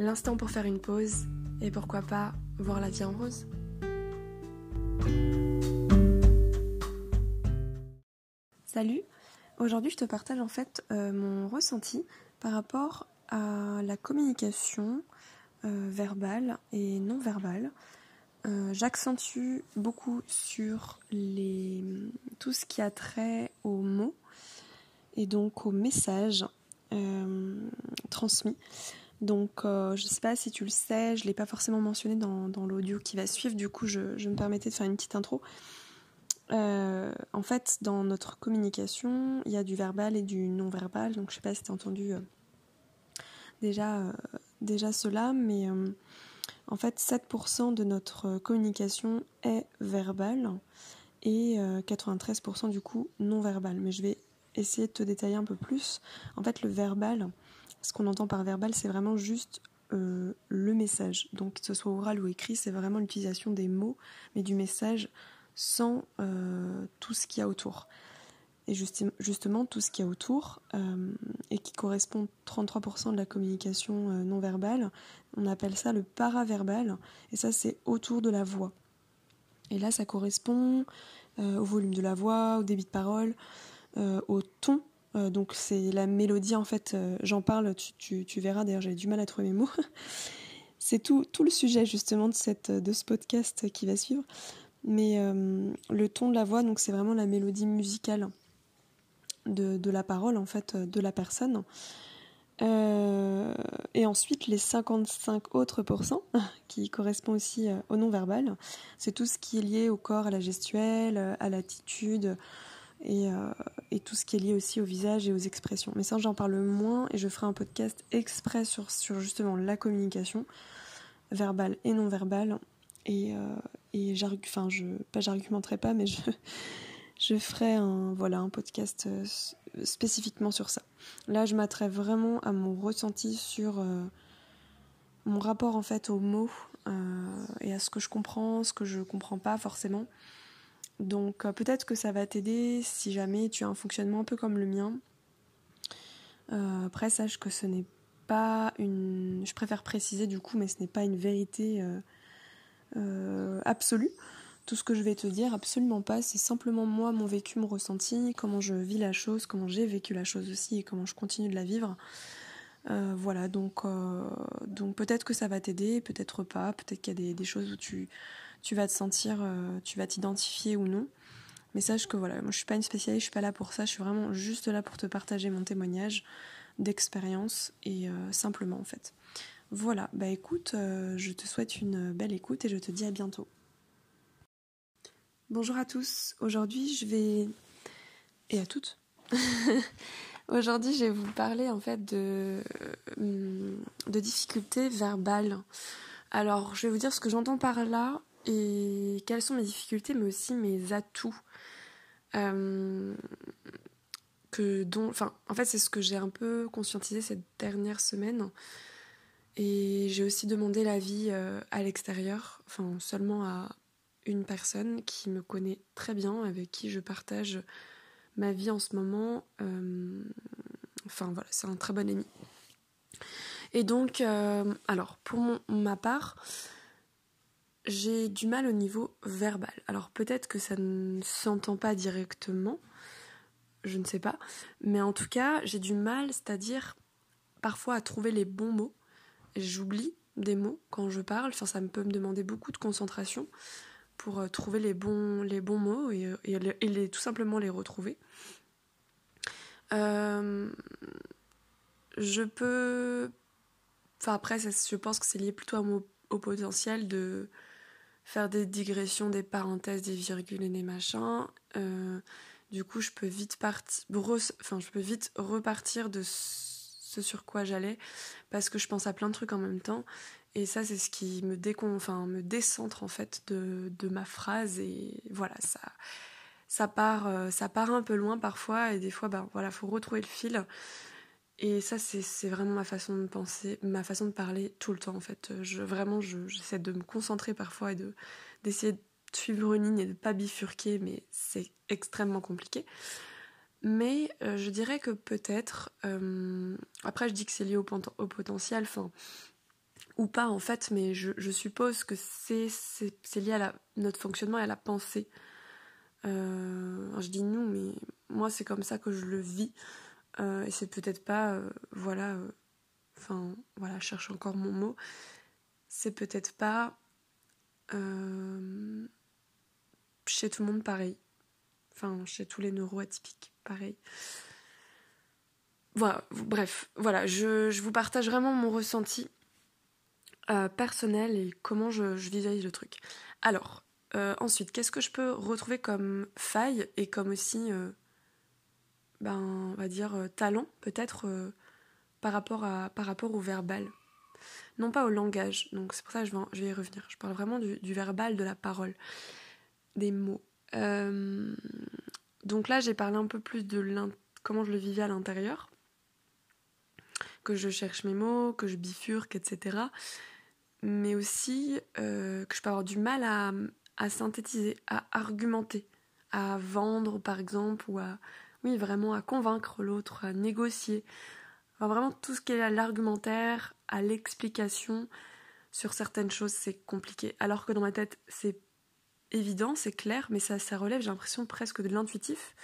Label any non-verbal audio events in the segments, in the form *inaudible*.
L'instant pour faire une pause et pourquoi pas voir la vie en rose. Salut, aujourd'hui je te partage en fait euh, mon ressenti par rapport à la communication euh, verbale et non verbale. Euh, j'accentue beaucoup sur tout ce qui a trait aux mots et donc aux messages transmis. Donc je ne sais pas si tu le sais, je ne l'ai pas forcément mentionné dans, l'audio qui va suivre, du coup je, me permettais de faire une petite intro. Euh, en fait, dans notre communication, il y a du verbal et du non-verbal. Donc, je sais pas si tu as entendu euh, déjà, euh, déjà cela, mais en fait, 7% de notre communication est verbale et 93% du coup non-verbal. Mais je vais essayer de te détailler un peu plus. En fait, le verbal, ce qu'on entend par verbal, c'est vraiment juste le message. Donc, que ce soit oral ou écrit, c'est vraiment l'utilisation des mots, mais du message sans euh, tout ce qu'il y a autour. Et justement, tout ce qu'il y a autour, euh, et qui correspond 33% de la communication euh, non verbale, on appelle ça le paraverbal, et ça c'est autour de la voix. Et là, ça correspond au volume de la voix, au débit de parole, au ton. Donc c'est la mélodie, en fait, j'en parle, tu, verras, d'ailleurs j'ai du mal à trouver mes mots. *laughs* c'est tout, le sujet justement de, ce podcast qui va suivre. Mais euh, le ton de la voix, donc c'est vraiment la mélodie musicale de, la parole, en fait, euh, de la personne. Euh, et ensuite, les 55 autres pourcents, *laughs* qui correspondent aussi au non-verbal, c'est tout ce qui est lié au corps, à la gestuelle, à l'attitude, et, et, tout ce qui est lié aussi au visage et aux expressions. Mais ça, j'en parle moins, et je ferai un podcast exprès sur, sur justement la communication, verbale et non-verbale, et, et enfin, je, pas j'argumenterai pas, mais je, *laughs* je ferai un, voilà, un podcast euh, spécifiquement sur ça. Là, je m'attrais vraiment à mon ressenti sur euh, mon rapport en fait aux mots euh, et à ce que je comprends, ce que je comprends pas forcément. Donc peut-être que ça va t'aider si jamais tu as un fonctionnement un peu comme le mien. après, sache que ce n'est pas une. Je préfère préciser du coup, mais ce n'est pas une vérité euh, absolue. Tout ce que je vais te dire, absolument pas. C'est simplement moi, mon vécu, mon ressenti, comment je vis la chose, comment j'ai vécu la chose aussi et comment je continue de la vivre. Euh, voilà, donc, euh, donc peut-être que ça va t'aider, peut-être pas, peut-être qu'il y a des, choses où tu, tu vas te sentir, tu vas t'identifier ou non. Mais sache que voilà, moi je suis pas une spécialiste, je suis pas là pour ça, je suis vraiment juste là pour te partager mon témoignage d'expérience et simplement en fait. Voilà, bah écoute, euh, je te souhaite une belle écoute et je te dis à bientôt. Bonjour à tous, aujourd'hui je vais... et à toutes. *laughs* aujourd'hui je vais vous parler en fait de, euh, de difficultés verbales. Alors je vais vous dire ce que j'entends par là et quelles sont mes difficultés mais aussi mes atouts. Euh, que dont, enfin, en fait c'est ce que j'ai un peu conscientisé cette dernière semaine et j'ai aussi demandé l'avis euh, à l'extérieur, enfin seulement à une personne qui me connaît très bien, avec qui je partage ma vie en ce moment. Euh, enfin voilà, c'est un très bon ami. Et donc, alors pour ma part, j'ai du mal au niveau verbal. Alors peut-être que ça ne s'entend pas directement, je ne sais pas, mais en tout cas, j'ai du mal, c'est-à-dire parfois à trouver les bons mots j'oublie des mots quand je parle. Ça peut me demander beaucoup de concentration pour euh, trouver les bons, les bons mots et, euh, tout simplement les retrouver. Euh, je peux. Enfin, après, je pense que c'est lié plutôt au potentiel de faire des digressions, des parenthèses, des virgules et des machins. du coup, je peux vite partir. Enfin, je peux vite repartir de ce sur quoi j'allais parce que je pense à plein de trucs en même temps. Et ça, c'est ce qui me, décon... enfin, me décentre en fait de, de ma phrase. Et voilà, ça, ça, part, euh, ça part un peu loin parfois. Et des fois, bah, voilà, faut retrouver le fil. Et ça, c'est vraiment ma façon de penser, ma façon de parler tout le temps en fait. Je, vraiment, j'essaie de me concentrer parfois et d'essayer de, suivre une ligne et de pas bifurquer, mais c'est extrêmement compliqué. Mais euh, je dirais que peut-être, euh, après je dis que c'est lié au, potentiel, enfin, ou pas en fait, mais je, suppose que c'est lié à notre fonctionnement et à la pensée. Euh, je dis nous, mais moi c'est comme ça que je le vis. Et c'est peut-être pas, voilà, enfin, voilà, je cherche encore mon mot. C'est peut-être pas chez tout le monde pareil. Enfin, chez tous les neuroatypiques pareil. Voilà, bref, voilà, je, vous partage vraiment mon ressenti euh, personnel et comment je, visualise le truc. Alors, euh, ensuite, qu'est-ce que je peux retrouver comme faille et comme aussi, euh, ben, on va dire, talent, peut-être, par, rapport à, par rapport au verbal Non pas au langage, donc c'est pour ça que je vais, y revenir. Je parle vraiment du, verbal, de la parole, des mots. Donc là, j'ai parlé un peu plus de comment je le vivais à l'intérieur, que je cherche mes mots, que je bifurque, etc. Mais aussi euh, que je peux avoir du mal à, synthétiser, à argumenter, à vendre par exemple, ou à, oui, vraiment à convaincre l'autre, à négocier. Vraiment tout ce qui est à l'argumentaire, à l'explication sur certaines choses, c'est compliqué. Alors que dans ma tête, c'est évident, c'est clair, mais ça, ça relève, j'ai l'impression, presque de l'intuitif.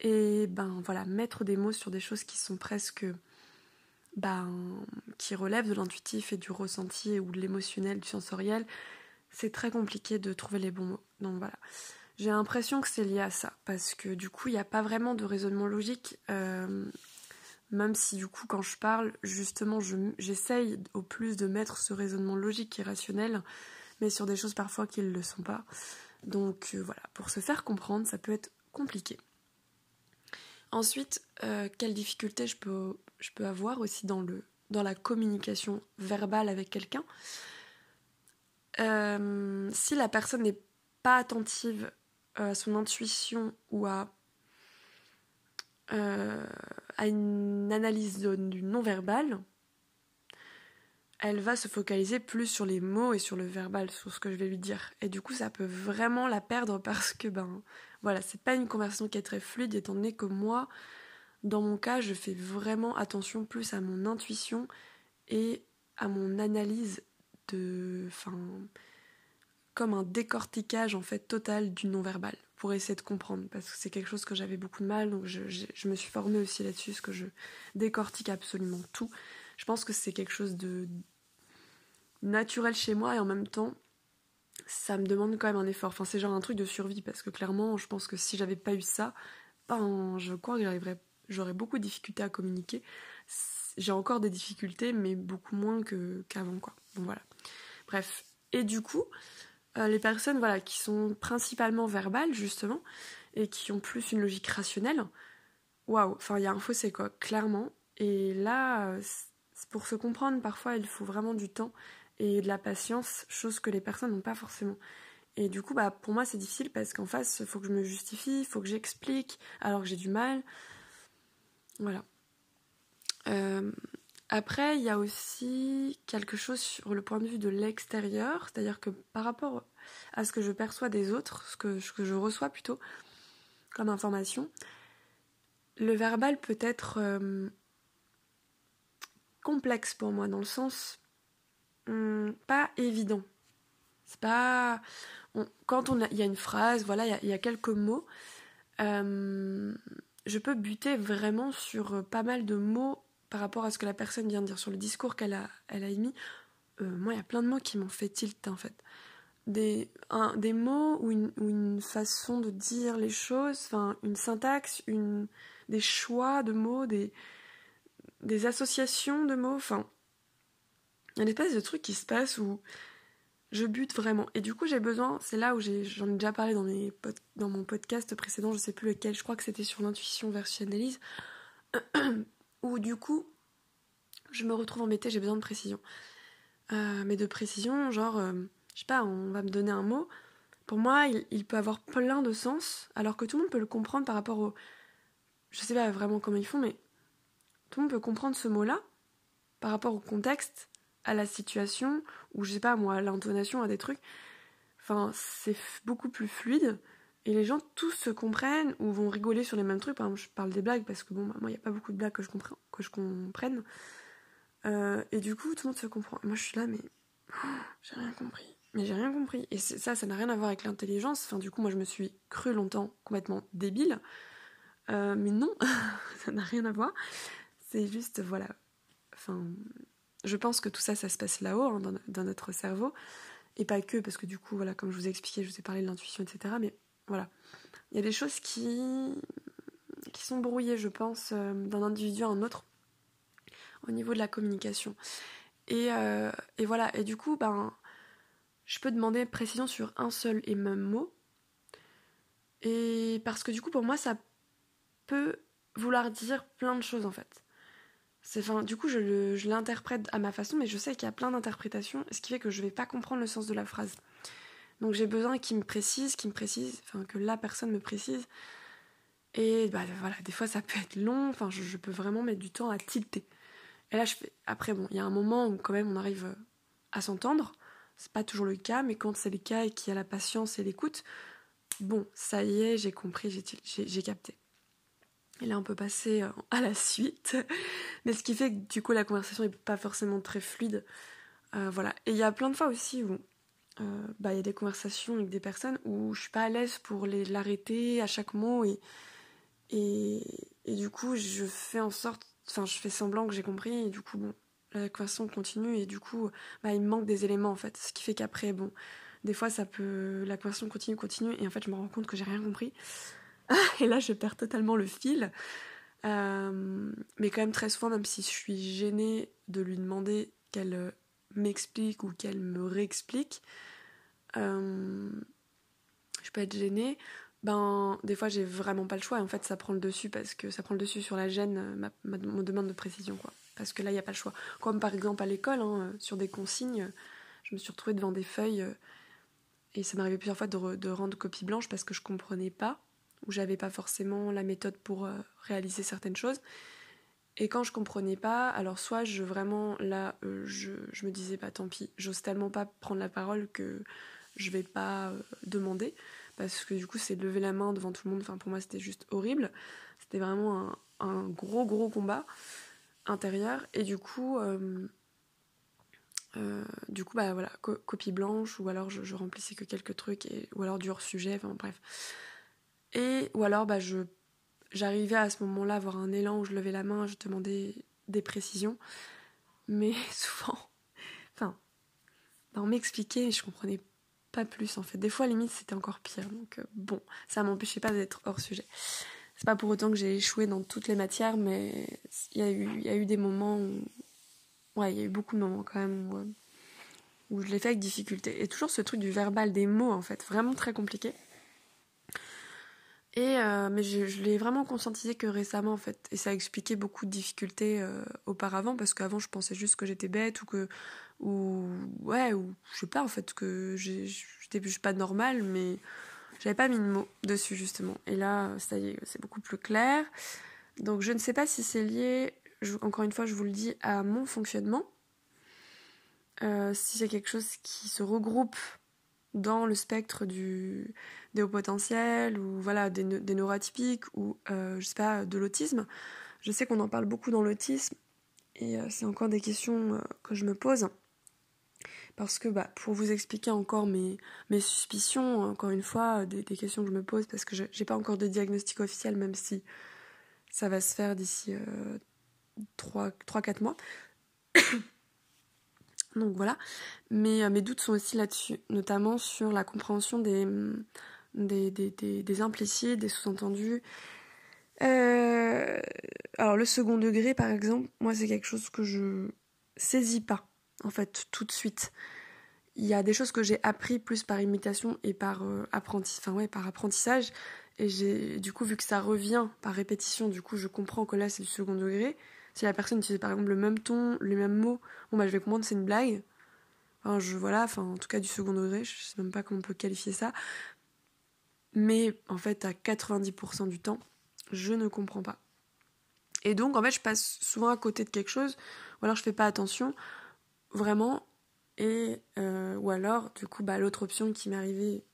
Et ben voilà, mettre des mots sur des choses qui sont presque. Ben, qui relèvent de l'intuitif et du ressenti ou de l'émotionnel, du sensoriel, c'est très compliqué de trouver les bons mots. Donc voilà. J'ai l'impression que c'est lié à ça, parce que du coup, il n'y a pas vraiment de raisonnement logique. Euh, même si du coup, quand je parle, justement, j'essaye au plus de mettre ce raisonnement logique et rationnel mais sur des choses parfois qui ne le sont pas. Donc euh, voilà, pour se faire comprendre, ça peut être compliqué. Ensuite, euh, quelles difficultés je peux, avoir aussi dans la communication verbale avec quelqu'un? Euh, Si la personne n'est pas attentive à son intuition ou à, à une analyse du non-verbal, elle va se focaliser plus sur les mots et sur le verbal, sur ce que je vais lui dire. Et du coup, ça peut vraiment la perdre parce que, ben, voilà, c'est pas une conversation qui est très fluide, étant donné que moi, dans mon cas, je fais vraiment attention plus à mon intuition et à mon analyse de. Comme un décortiquage, en fait, total du non-verbal, pour essayer de comprendre, parce que c'est quelque chose que j'avais beaucoup de mal, donc je, je me suis formée aussi là-dessus, parce que je décortique absolument tout je pense que c'est quelque chose de naturel chez moi et en même temps ça me demande quand même un effort. Enfin c'est genre un truc de survie parce que clairement je pense que si j'avais pas eu ça, ben je crois que j'aurais beaucoup de difficultés à communiquer. J'ai encore des difficultés mais beaucoup moins qu'avant quoi. Voilà. Bref. Et du coup, euh, les personnes voilà qui sont principalement verbales justement et qui ont plus une logique rationnelle, waouh, enfin il y a un fossé quoi, clairement. Et là, pour se comprendre, parfois, il faut vraiment du temps et de la patience, chose que les personnes n'ont pas forcément. Et du coup, bah, pour moi, c'est difficile parce qu'en face, il faut que je me justifie, il faut que j'explique, alors que j'ai du mal. Voilà. Euh, après, il y a aussi quelque chose sur le point de vue de l'extérieur, c'est-à-dire que par rapport à ce que je perçois des autres, ce que, je reçois plutôt comme information, le verbal peut être euh, complexe pour moi, dans le sens hmm, pas évident. C'est pas. quand on il y a une phrase, voilà, il y, a quelques mots, euh, je peux buter vraiment sur pas mal de mots par rapport à ce que la personne vient de dire, sur le discours qu'elle a, émis. Euh, moi, il y a plein de mots qui m'ont fait tilt en fait. Des, mots ou une, façon de dire les choses, une syntaxe, des choix de mots, des, associations de mots, enfin, il y a une espèce de truc qui se passe où je bute vraiment. Et du coup, j'ai besoin, c'est là où j'en ai, déjà parlé dans, mon podcast précédent, je sais plus lequel, je crois que c'était sur l'intuition versus analyse, où du coup, je me retrouve embêtée, j'ai besoin de précision. Euh, mais de précision, genre, euh, je sais pas, on va me donner un mot. Pour moi, il, peut avoir plein de sens, alors que tout le monde peut le comprendre par rapport au. Je sais pas vraiment comment ils font, mais tout le monde peut comprendre ce mot-là par rapport au contexte, à la situation, ou je sais pas moi, à l'intonation, à des trucs. Enfin, c'est beaucoup plus fluide. Et les gens tous se comprennent ou vont rigoler sur les mêmes trucs. Je parle des blagues parce que bon, bah, moi, il n'y a pas beaucoup de blagues que je, comprenne. Euh, et du coup, tout le monde se comprend. Moi, je suis là, mais *gasps* j'ai rien compris. Mais j'ai rien compris. Et ça, ça n'a rien à voir avec l'intelligence. Enfin, du coup, moi, je me suis cru longtemps complètement débile. Euh, mais non, *laughs* ça n'a rien à voir. C'est juste, voilà. Enfin, je pense que tout ça, ça se passe là-haut, hein, dans, notre cerveau. Et pas que, parce que du coup, voilà, comme je vous ai expliqué, je vous ai parlé de l'intuition, etc. Mais voilà. Il y a des choses qui, sont brouillées, je pense, euh, d'un individu à un autre au niveau de la communication. Et, euh, et, voilà, et du coup, ben, je peux demander précision sur un seul et même mot. Et parce que du coup, pour moi, ça peut vouloir dire plein de choses en fait. Du coup, je l'interprète à ma façon, mais je sais qu'il y a plein d'interprétations, ce qui fait que je vais pas comprendre le sens de la phrase. Donc j'ai besoin qu'il me précise, qu'il me précise, enfin que la personne me précise. Et bah voilà, des fois ça peut être long, enfin je, peux vraiment mettre du temps à tilter. Et là, je. Après, bon, il y a un moment où quand même on arrive euh, à s'entendre. C'est pas toujours le cas, mais quand c'est le cas et qu'il y a la patience et l'écoute, bon, ça y est, j'ai compris, j'ai capté. Et là, on peut passer euh, *laughs* à la suite. Mais ce qui fait que du coup, la conversation n'est pas forcément très fluide. Euh, voilà. Et il y a plein de fois aussi où bah, il y a des conversations avec des personnes où je suis pas à l'aise pour l'arrêter à chaque mot. Et, et, et, du coup, je fais en sorte Enfin, je fais semblant que j'ai compris et du coup, bon, la conversation continue et du coup, bah, il me manque des éléments en fait. Ce qui fait qu'après, bon, des fois, ça peut. La conversation continue, continue et en fait, je me rends compte que j'ai rien compris. *laughs* et là, je perds totalement le fil. Euh, mais quand même, très souvent, même si je suis gênée de lui demander qu'elle euh, m'explique ou qu'elle me réexplique, euh, je peux être gênée. Ben des fois j'ai vraiment pas le choix. En fait ça prend le dessus parce que ça prend le dessus sur la gêne euh, ma, ma, demande de précision quoi. Parce que là il n'y a pas le choix. Comme par exemple à l'école hein, euh, sur des consignes je me suis retrouvée devant des feuilles et ça m'arrivait plusieurs fois de, de, rendre copie blanche parce que je comprenais pas ou j'avais pas forcément la méthode pour réaliser certaines choses et quand je comprenais pas alors soit je vraiment là je, je, me disais bah tant pis j'ose tellement pas prendre la parole que je vais pas demander. Parce que du coup c'est lever la main devant tout le monde, enfin pour moi c'était juste horrible, c'était vraiment un, gros gros combat intérieur. Et du coup euh, euh, du coup bah voilà copie blanche ou alors je, remplissais que quelques trucs et, ou alors du sujet enfin bref. Et ou alors bah je j'arrivais à ce moment-là à avoir un élan où je levais la main je demandais des précisions mais *laughs* souvent enfin on m'expliquait je comprenais pas plus en fait. Des fois, limite, c'était encore pire. Donc, euh, bon, ça m'empêchait pas d'être hors sujet. C'est pas pour autant que j'ai échoué dans toutes les matières, mais il y, a eu, des moments où. Ouais, il y a eu beaucoup de moments quand même où je l'ai fait avec difficulté. Et toujours ce truc du verbal, des mots en fait, vraiment très compliqué. Et euh, mais je, je l'ai vraiment conscientisé que récemment en fait, et ça a expliqué beaucoup de difficultés auparavant parce qu'avant je pensais juste que j'étais bête ou que ou ouais ou je sais pas en fait que j'étais plus pas normal mais j'avais pas mis de mots dessus justement. Et là ça y est c'est beaucoup plus clair. Donc je ne sais pas si c'est lié encore une fois je vous le dis à mon fonctionnement. Euh, si c'est quelque chose qui se regroupe dans le spectre du des hauts potentiels ou voilà des, des neuroatypiques ou euh, je sais pas de l'autisme je sais qu'on en parle beaucoup dans l'autisme et euh, c'est encore des questions que je me pose parce que bah, pour vous expliquer encore mes, mes suspicions, encore une fois, des, questions que je me pose, parce que je n'ai pas encore de diagnostic officiel, même si ça va se faire d'ici euh, 3-4 mois. Donc voilà. Mais euh, mes doutes sont aussi là-dessus, notamment sur la compréhension des, des, des, des, implicites, des sous-entendus. Euh, alors le second degré, par exemple, moi c'est quelque chose que je saisis pas en fait, tout de suite. Il y a des choses que j'ai appris plus par imitation et par, euh, enfin, ouais, par apprentissage. Et j'ai, du coup, vu que ça revient par répétition, du coup, je comprends que là, c'est le second degré. Si la personne utilise par exemple le même ton, les mêmes mots, bon bah je vais comprendre c'est une blague. Enfin, je, voilà, enfin, en tout cas du second degré, je sais même pas comment on peut qualifier ça. Mais en fait, à 90% du temps, je ne comprends pas. Et donc, en fait, je passe souvent à côté de quelque chose, ou alors je fais pas attention, vraiment. Et, euh, ou alors, du coup, bah, l'autre option qui m'est arrivée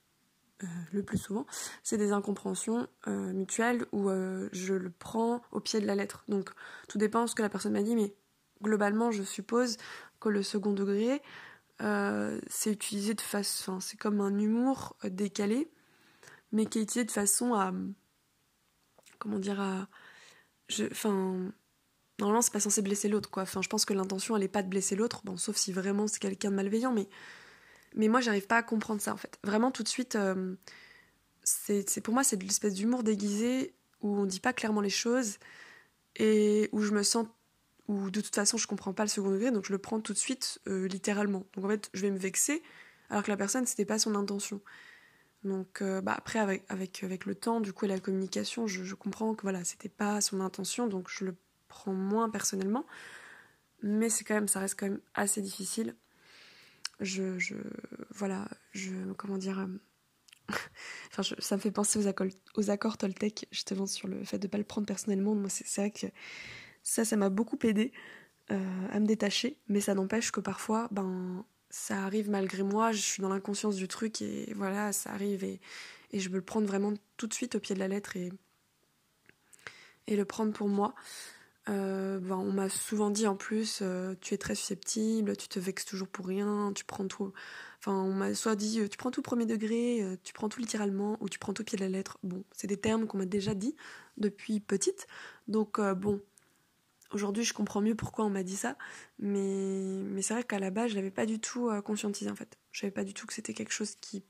euh, le plus souvent, c'est des incompréhensions euh, mutuelles où je le prends au pied de la lettre. Donc, tout dépend de ce que la personne m'a dit, mais globalement, je suppose que le second degré, c'est utilisé de façon. c'est comme un humour décalé, mais qui est utilisé de façon à. Comment dire à je, enfin, normalement c'est pas censé blesser l'autre quoi. Enfin, je pense que l'intention elle est pas de blesser l'autre, sauf si vraiment c'est quelqu'un de malveillant, mais mais moi j'arrive pas à comprendre ça en fait. Vraiment tout de suite, euh, c'est pour moi c'est de l'espèce d'humour déguisé où on dit pas clairement les choses et où je me sens où de toute façon je comprends pas le second degré donc je le prends tout de suite euh, littéralement. Donc en fait je vais me vexer alors que la personne c'était pas son intention. Donc euh, bah après avec, avec, avec le temps du coup et la communication, je, comprends que voilà, c'était pas son intention, donc je le prends moins personnellement. Mais c'est quand même, ça reste quand même assez difficile. Je, voilà, je comment dire, euh, *laughs* ça me fait penser aux accords, aux accords Toltec justement sur le fait de pas le prendre personnellement. Moi c'est vrai que ça, ça m'a beaucoup aidé euh, à me détacher, mais ça n'empêche que parfois, ben ça arrive malgré moi, je suis dans l'inconscience du truc et voilà, ça arrive et, je veux le prendre vraiment tout de suite au pied de la lettre et, et le prendre pour moi. Euh, ben, on m'a souvent dit en plus, euh, tu es très susceptible, tu te vexes toujours pour rien, tu prends tout. Enfin, on m'a soit dit, euh, tu prends tout premier degré, tu prends tout littéralement, ou tu prends tout pied de la lettre. Bon, c'est des termes qu'on m'a déjà dit depuis petite. Donc, bon, Aujourd'hui, je comprends mieux pourquoi on m'a dit ça, mais, mais c'est vrai qu'à la base, je l'avais pas du tout conscientisé en fait. Je savais pas du tout que c'était quelque chose qui.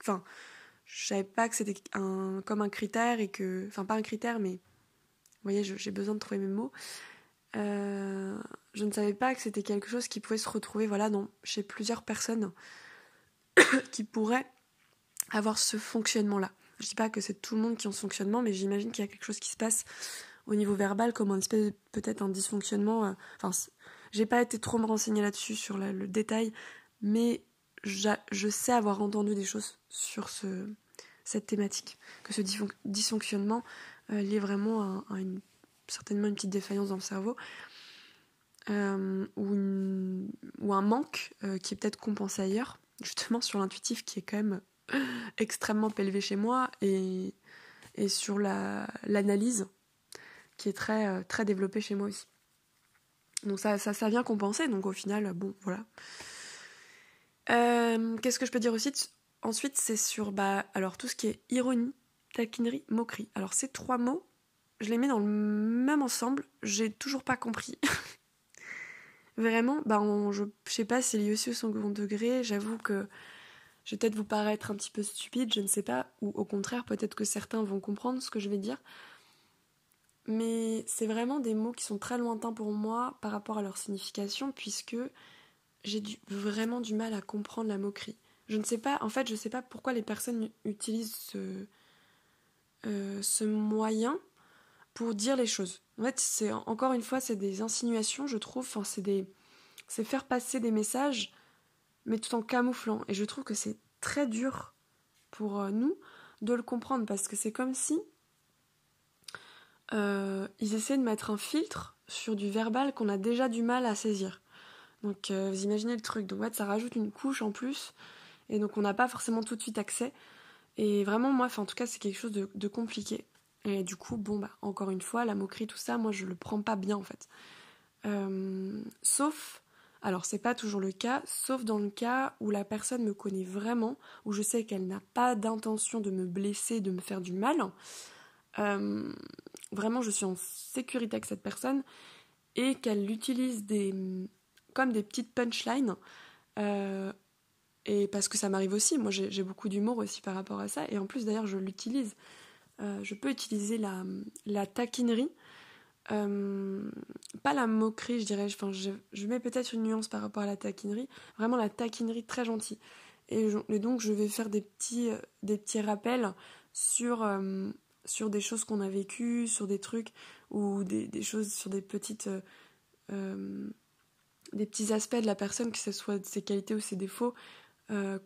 Enfin, je savais pas que c'était un, comme un critère et que. Enfin, pas un critère, mais. Voyez, j'ai besoin de trouver mes mots. Euh, je ne savais pas que c'était quelque chose qui pouvait se retrouver voilà, chez plusieurs personnes *coughs* qui pourraient avoir ce fonctionnement-là. Je dis pas que c'est tout le monde qui a ce fonctionnement, mais j'imagine qu'il y a quelque chose qui se passe au niveau verbal comme un espèce peut-être un dysfonctionnement. Euh, enfin, j'ai pas été trop me renseigner là-dessus sur le détail, mais je sais avoir entendu des choses sur ce, cette thématique, que ce dysfonctionnement euh, lié vraiment à, une, certainement une petite défaillance dans le cerveau. Euh, ou, ou, un manque qui est peut-être compensé ailleurs, *laughs* justement sur l'intuitif qui est quand même extrêmement élevé chez moi et, et sur l'analyse qui est très, euh, très développé chez moi aussi. Donc ça, ça, ça vient compenser, donc au final, bon, voilà. Euh, qu'est-ce que je peux dire aussi? Ensuite, c'est sur bah, alors, tout ce qui est ironie, taquinerie, moquerie. Alors ces trois mots, je les mets dans le même ensemble, j'ai toujours pas compris. *laughs* Vraiment, bah, je, sais pas, c'est lié aussi au second degré, j'avoue que je vais peut-être vous paraître un petit peu stupide, je ne sais pas, ou au contraire, peut-être que certains vont comprendre ce que je vais dire mais c'est vraiment des mots qui sont très lointains pour moi par rapport à leur signification, puisque j'ai vraiment du mal à comprendre la moquerie. Je ne sais pas, en fait, je ne sais pas pourquoi les personnes utilisent ce, euh, ce moyen pour dire les choses. En fait, c'est encore une fois, c'est des insinuations, je trouve. Enfin, c'est des, c'est faire passer des messages, mais tout en camouflant. Et je trouve que c'est très dur pour euh, nous de le comprendre parce que c'est comme si euh, ils essaient de mettre un filtre sur du verbal qu'on a déjà du mal à saisir. Donc vous imaginez le truc. Donc en fait, ça rajoute une couche en plus. Et donc on n'a pas forcément tout de suite accès. Et vraiment, moi, en tout cas, c'est quelque chose de, compliqué. Et du coup, bon, bah, encore une fois, la moquerie, tout ça, moi, je le prends pas bien, en fait. Euh, sauf, alors c'est pas toujours le cas, sauf dans le cas où la personne me connaît vraiment, où je sais qu'elle n'a pas d'intention de me blesser, de me faire du mal. Euh, vraiment je suis en sécurité avec cette personne et qu'elle utilise des comme des petites punchlines euh, et parce que ça m'arrive aussi moi j'ai beaucoup d'humour aussi par rapport à ça. Et en plus d'ailleurs je l'utilise. Euh, je peux utiliser la, la taquinerie. Euh, pas la moquerie je dirais. Enfin je, mets peut-être une nuance par rapport à la taquinerie. Vraiment la taquinerie très gentille. Et, donc je vais faire des petits des petits rappels sur sur des choses qu'on a vécues, sur des trucs, ou des, choses sur des petites. des petits aspects de la personne, que ce soit ses qualités ou ses défauts,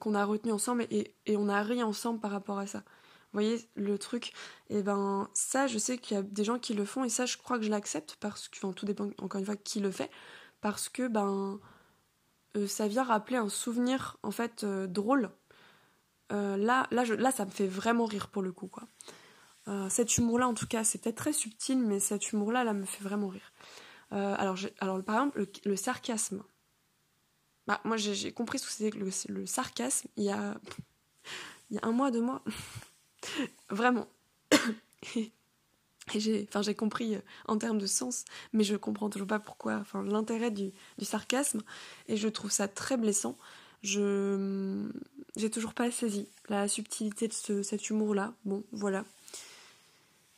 qu'on a retenus ensemble et, on a ri ensemble par rapport à ça. Vous voyez le truc Et eh ben ça, je sais qu'il y a des gens qui le font et ça, je crois que je l'accepte parce que, enfin, tout dépend encore une fois qui le fait, parce que ben euh, ça vient rappeler un souvenir en fait euh, drôle. Euh, là, là, ça me fait vraiment rire pour le coup, quoi. cet humour-là, en tout cas, c'est peut-être très subtil, mais cet humour-là, là, me fait vraiment rire. alors, alors, par exemple, le, sarcasme. Bah, moi, j'ai compris ce que c'était le, le sarcasme il y a, *laughs* il y a un mois, deux mois. *laughs* vraiment. j'ai enfin j'ai compris euh, en termes de sens mais je comprends toujours pas pourquoi enfin l'intérêt du, sarcasme. Et je trouve ça très blessant. Je j'ai toujours pas saisi la subtilité de cet humour là bon voilà.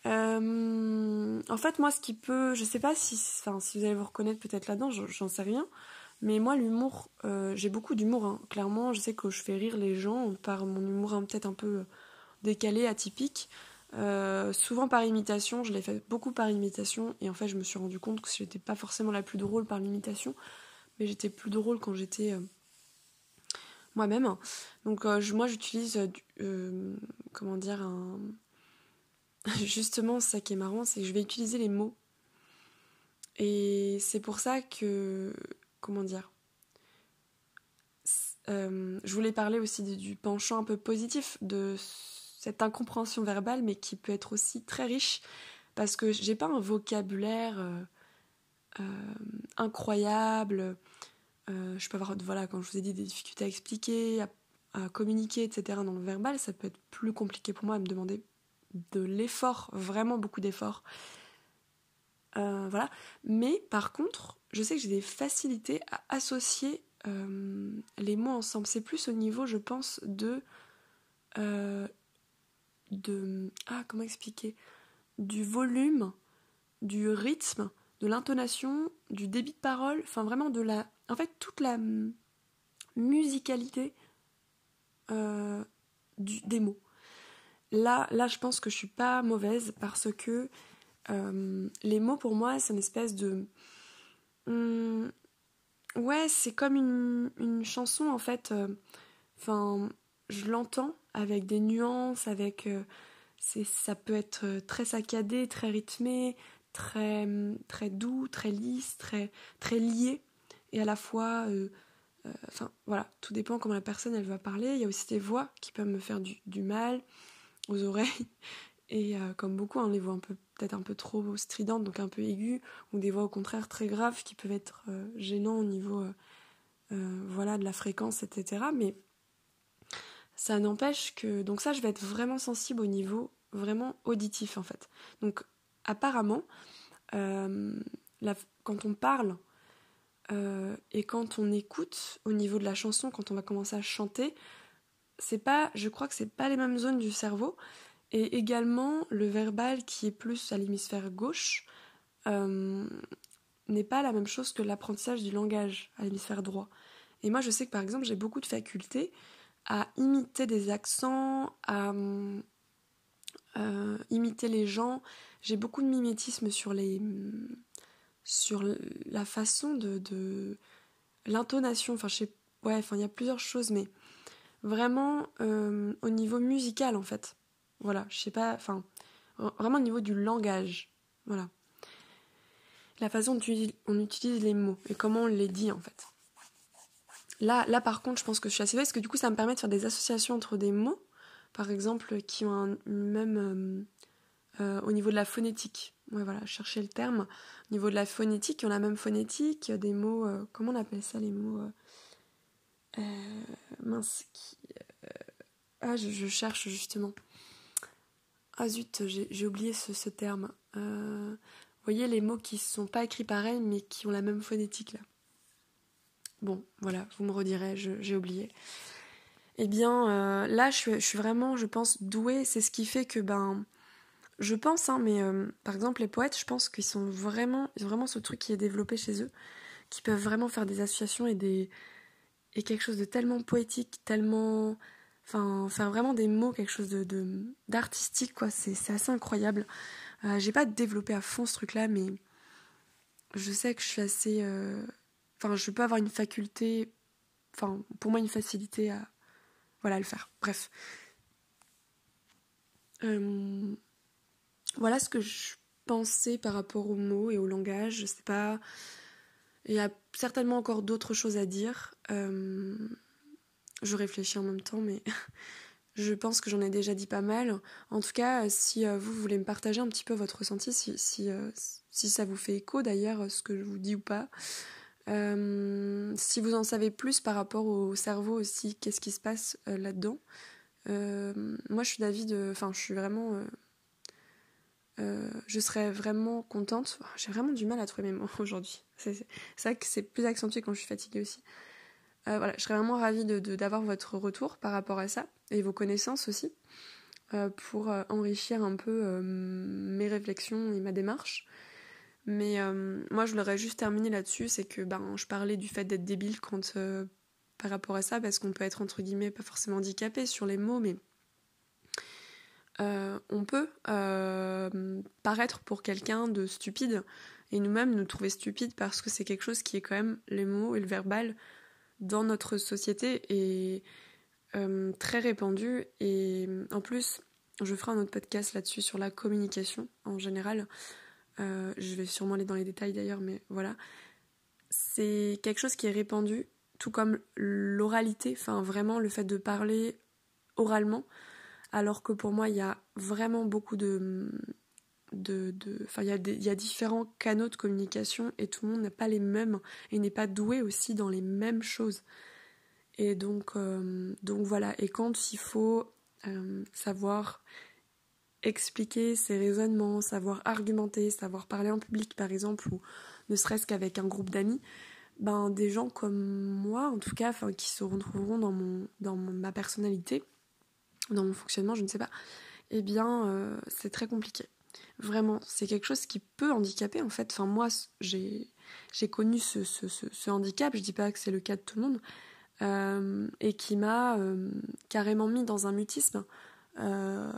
Euh, en fait moi ce qui peut je sais pas si enfin si vous allez vous reconnaître peut-être là-dedans j'en sais rien mais moi l'humour euh, j'ai beaucoup d'humour hein. clairement je sais que je fais rire les gens par mon humour peut-être un peu décalé atypique euh, souvent par imitation, je l'ai fait beaucoup par imitation, et en fait je me suis rendu compte que j'étais pas forcément la plus drôle par l'imitation, mais j'étais plus drôle quand j'étais euh, moi-même. Donc euh, moi j'utilise, comment dire, un... *laughs* justement ça qui est marrant, c'est que je vais utiliser les mots. Et c'est pour ça que, comment dire, je voulais parler aussi du penchant un peu positif de cette incompréhension verbale, mais qui peut être aussi très riche, parce que j'ai pas un vocabulaire euh, euh, incroyable. Euh, je peux avoir, voilà, quand je vous ai dit, des difficultés à expliquer, à, communiquer, etc. dans le verbal, ça peut être plus compliqué pour moi à me demander de l'effort, vraiment beaucoup d'effort. voilà. Mais par contre, je sais que j'ai des facilités à associer les mots ensemble. C'est plus au niveau, je pense, de de ah comment expliquer? Du volume, du rythme, de l'intonation, du débit de parole, enfin vraiment de la en fait toute la musicalité euh, des mots. Là, là, je pense que je suis pas mauvaise parce que euh, les mots pour moi, c'est une espèce de. Hmm, ouais, c'est comme une, chanson en fait. Euh, enfin, je l'entends avec des nuances, avec euh, ça peut être euh, très saccadé, très rythmé, très très doux, très lisse, très très lié et à la fois enfin voilà, tout dépend comment la personne elle va parler. Il y a aussi des voix qui peuvent me faire du mal aux oreilles et comme beaucoup, on hein, les voix peut-être un peu trop stridentes, donc un peu aiguës, ou des voix au contraire très graves qui peuvent être gênants au niveau voilà de la fréquence, etc. Mais ça n'empêche que. Donc, ça, je vais être vraiment sensible au niveau vraiment auditif en fait. Donc, apparemment, euh, quand on parle euh, et quand on écoute au niveau de la chanson, quand on va commencer à chanter, c'est pas, je crois que c'est pas les mêmes zones du cerveau. Et également, le verbal qui est plus à l'hémisphère gauche euh, n'est pas la même chose que l'apprentissage du langage à l'hémisphère droit. Et moi, je sais que par exemple, j'ai beaucoup de facultés à imiter des accents, à euh, imiter les gens. J'ai beaucoup de mimétisme sur les sur la façon de, l'intonation. Enfin, je sais, ouais, enfin, il y a plusieurs choses, mais vraiment euh, au niveau musical en fait. Voilà, je sais pas, enfin, vraiment au niveau du langage. Voilà. La façon dont on utilise les mots et comment on les dit en fait. Là, là, par contre, je pense que je suis assez parce que du coup, ça me permet de faire des associations entre des mots, par exemple, qui ont un même euh, euh, au niveau de la phonétique. Ouais, voilà, chercher le terme. Au niveau de la phonétique, qui ont la même phonétique, des mots, euh, comment on appelle ça, les mots mince, ah, je, cherche justement. Ah zut, j'ai oublié ce, terme. vous voyez les mots qui ne sont pas écrits pareil, mais qui ont la même phonétique là. Bon, voilà, vous me redirez, j'ai oublié. Eh bien, euh, là, je suis, vraiment, je pense, douée. C'est ce qui fait que, ben, je pense, hein, mais euh, par exemple, les poètes, je pense qu'ils sont vraiment, ils ont vraiment ce truc qui est développé chez eux, qui peuvent vraiment faire des associations et des et quelque chose de tellement poétique, tellement enfin faire vraiment des mots quelque chose de d'artistique quoi. C'est assez incroyable. Euh, j'ai pas développé à fond ce truc là mais je sais que je suis assez euh, enfin je peux avoir une faculté enfin pour moi une facilité à voilà le faire. Bref. Euh, voilà ce que je pensais par rapport aux mots et au langage je sais pas. Il y a certainement encore d'autres choses à dire je réfléchis en même temps, mais *laughs* je pense que j'en ai déjà dit pas mal. En tout cas, si euh, vous voulez me partager un petit peu votre ressenti, si, si, euh, si ça vous fait écho d'ailleurs, ce que je vous dis ou pas, euh, si vous en savez plus par rapport au cerveau aussi, qu'est-ce qui se passe là-dedans. moi, je suis d'avis de. Enfin, je suis vraiment. je serais vraiment contente. J'ai vraiment du mal à trouver mes mots *laughs* aujourd'hui. C'est vrai que c'est plus accentué quand je suis fatiguée aussi. Euh, voilà, je serais vraiment ravie d'avoir de, votre retour par rapport à ça et vos connaissances aussi euh, pour euh, enrichir un peu mes réflexions et ma démarche. Mais moi, je l'aurais juste terminé là-dessus, c'est que ben, je parlais du fait d'être débile quand, par rapport à ça, parce qu'on peut être entre guillemets pas forcément handicapé sur les mots, mais on peut paraître pour quelqu'un de stupide et nous-mêmes nous trouver stupides parce que c'est quelque chose qui est quand même les mots et le verbal dans notre société est euh, très répandu et en plus je ferai un autre podcast là-dessus sur la communication en général. Euh, je vais sûrement aller dans les détails d'ailleurs, mais voilà. C'est quelque chose qui est répandu, tout comme l'oralité, enfin vraiment le fait de parler oralement, alors que pour moi il y a vraiment beaucoup de, enfin il y, a différents canaux de communication et tout le monde n'a pas les mêmes et n'est pas doué aussi dans les mêmes choses. Et donc euh, donc voilà. Et quand il faut euh, savoir expliquer ses raisonnements savoir argumenter savoir parler en public par exemple ou ne serait-ce qu'avec un groupe d'amis ben des gens comme moi en tout cas qui se retrouveront dans mon dans ma personnalité dans mon fonctionnement je ne sais pas eh bien euh, c'est très compliqué Vraiment, c'est quelque chose qui peut handicaper en fait. Enfin, moi, j'ai, connu ce, ce, ce, handicap, je dis pas que c'est le cas de tout le monde, euh, et qui m'a euh, carrément mis dans un mutisme. Euh,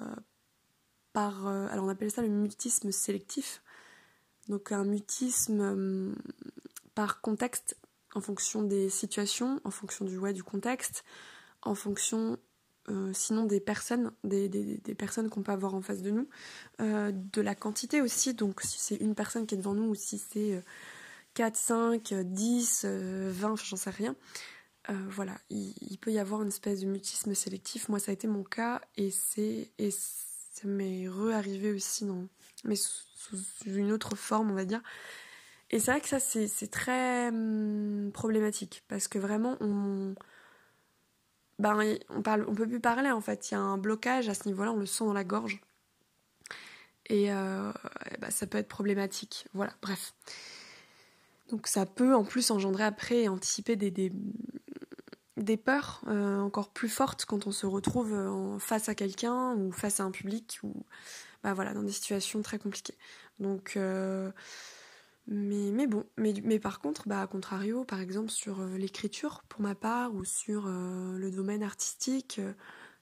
par, alors on appelle ça le mutisme sélectif. Donc un mutisme par contexte, en fonction des situations, en fonction du, ouais, du contexte, en fonction euh, sinon des personnes, des, personnes qu'on peut avoir en face de nous, euh, de la quantité aussi, donc si c'est une personne qui est devant nous ou si c'est 4, 5, 10, 20, j'en sais rien. Euh, voilà, il, peut y avoir une espèce de mutisme sélectif. Moi, ça a été mon cas et c'est ça m'est re-arrivé aussi dans, mais sous, une autre forme, on va dire. Et c'est vrai que ça, c'est très hum, problématique parce que vraiment, on, ben, on parle, peut plus parler en fait. Il y a un blocage à ce niveau-là, on le sent dans la gorge. Et, euh, ben, ça peut être problématique. Voilà, bref. Donc ça peut en plus engendrer après et anticiper des, peurs euh, encore plus fortes quand on se retrouve en face à quelqu'un ou face à un public ou bah voilà dans des situations très compliquées. Donc euh, mais, mais bon, mais, mais par contre, bah, à contrario, par exemple sur euh, l'écriture pour ma part ou sur euh, le domaine artistique, euh,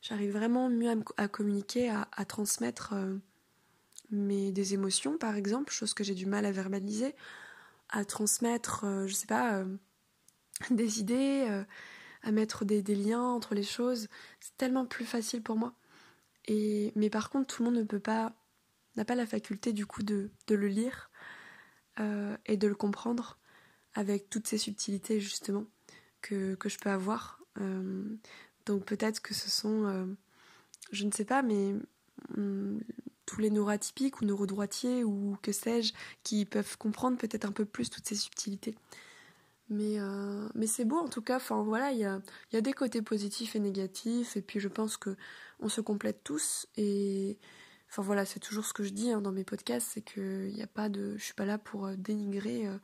j'arrive vraiment mieux à, communiquer, à, transmettre mes, des émotions par exemple, chose que j'ai du mal à verbaliser, à transmettre, je sais pas, *laughs* des idées, à mettre des, des, liens entre les choses. C'est tellement plus facile pour moi. Et, mais par contre, tout le monde ne peut pas, n'a pas la faculté du coup de, de le lire euh, et de le comprendre avec toutes ces subtilités justement que, que je peux avoir. Euh, donc peut-être que ce sont, euh, je ne sais pas, mais hum, tous les neuroatypiques ou neurodroitiers ou que sais-je, qui peuvent comprendre peut-être un peu plus toutes ces subtilités. Mais, mais c'est beau en tout cas, enfin voilà, il y a, y a des côtés positifs et négatifs, et puis je pense que on se complète tous, et, Enfin voilà, c'est toujours ce que je dis hein, dans mes podcasts, c'est que y a pas de, je suis pas là pour euh, dénigrer euh,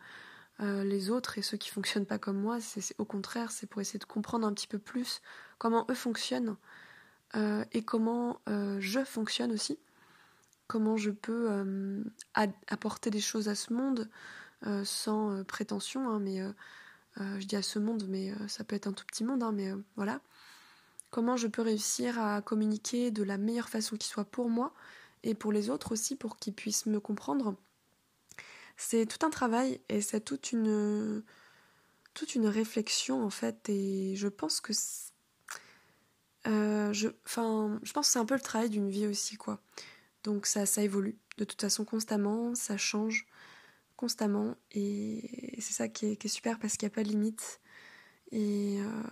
euh, les autres et ceux qui fonctionnent pas comme moi. C'est au contraire, c'est pour essayer de comprendre un petit peu plus comment eux fonctionnent et comment je fonctionne aussi, comment je peux apporter des choses à ce monde sans prétention, hein, mais je dis à ce monde, mais ça peut être un tout petit monde, hein, mais voilà. comment je peux réussir à communiquer de la meilleure façon qui soit pour moi et pour les autres aussi, pour qu'ils puissent me comprendre. C'est tout un travail et c'est toute une, toute une réflexion en fait et je pense que euh, je, je pense c'est un peu le travail d'une vie aussi quoi. Donc ça, ça évolue de toute façon constamment, ça change constamment et c'est ça qui est, super parce qu'il n'y a pas de limite et euh,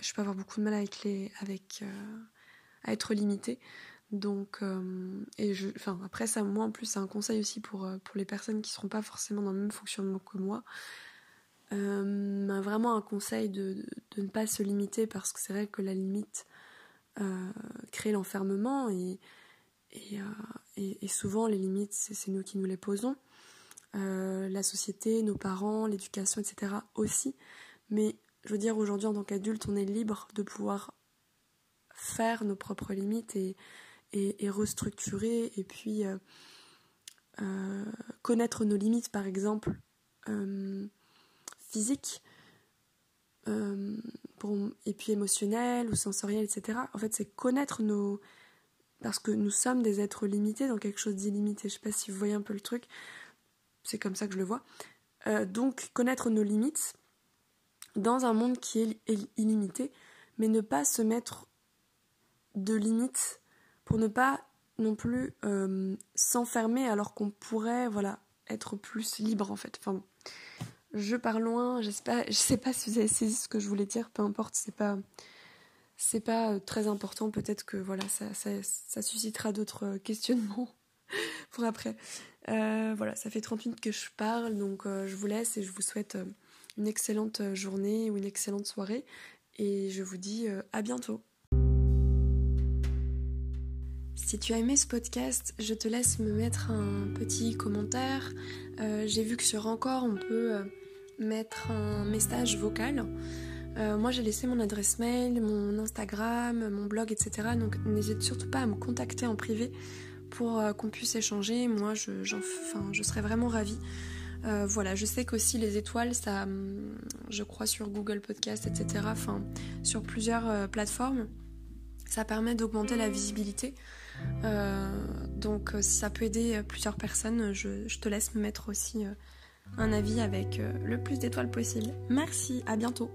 je peux avoir beaucoup de mal avec les avec euh, à être limité donc euh, et je enfin après ça moi en plus c'est un conseil aussi pour pour les personnes qui seront pas forcément dans le même fonctionnement que moi vraiment un conseil de, de, ne pas se limiter parce que c'est vrai que la limite crée l'enfermement et et, et, et, souvent les limites c'est nous qui nous les posons euh, la société, nos parents, l'éducation, etc. aussi. Mais je veux dire, aujourd'hui, en tant qu'adulte, on est libre de pouvoir faire nos propres limites et, et, restructurer et puis euh, euh, connaître nos limites, par exemple, physiques. et puis émotionnelles ou sensorielles, etc. En fait, c'est connaître nos. Parce que nous sommes des êtres limités dans quelque chose d'illimité. Je sais pas si vous voyez un peu le truc c'est comme ça que je le vois. Euh, donc connaître nos limites dans un monde qui est illimité, mais ne pas se mettre de limites pour ne pas non plus euh, s'enfermer alors qu'on pourrait voilà être plus libre en fait. Enfin, je pars loin, je sais pas, je sais pas si vous avez ce que je voulais dire, peu importe, c'est pas c'est pas euh, très important, peut-être que voilà ça, ça, suscitera d'autres questionnements *laughs* pour après. Euh, voilà, ça fait 30 minutes que je parle, donc euh, je vous laisse et je vous souhaite euh, une excellente journée ou une excellente soirée. Et je vous dis à bientôt. Si tu as aimé ce podcast, je te laisse me mettre un petit commentaire. j'ai vu que sur Encore, on peut mettre un message vocal. moi, j'ai laissé mon adresse mail, mon Instagram, mon blog, etc. Donc, n'hésite surtout pas à me contacter en privé pour euh, qu'on puisse échanger. Moi, je, serais vraiment ravie. Euh, voilà, je sais qu'aussi les étoiles, ça, hum, je crois sur Google Podcast, etc., enfin, sur plusieurs euh, plateformes, ça permet d'augmenter la visibilité. Donc, si ça peut aider plusieurs personnes, je, je, te laisse me mettre aussi un avis avec le plus d'étoiles possible. Merci, à bientôt.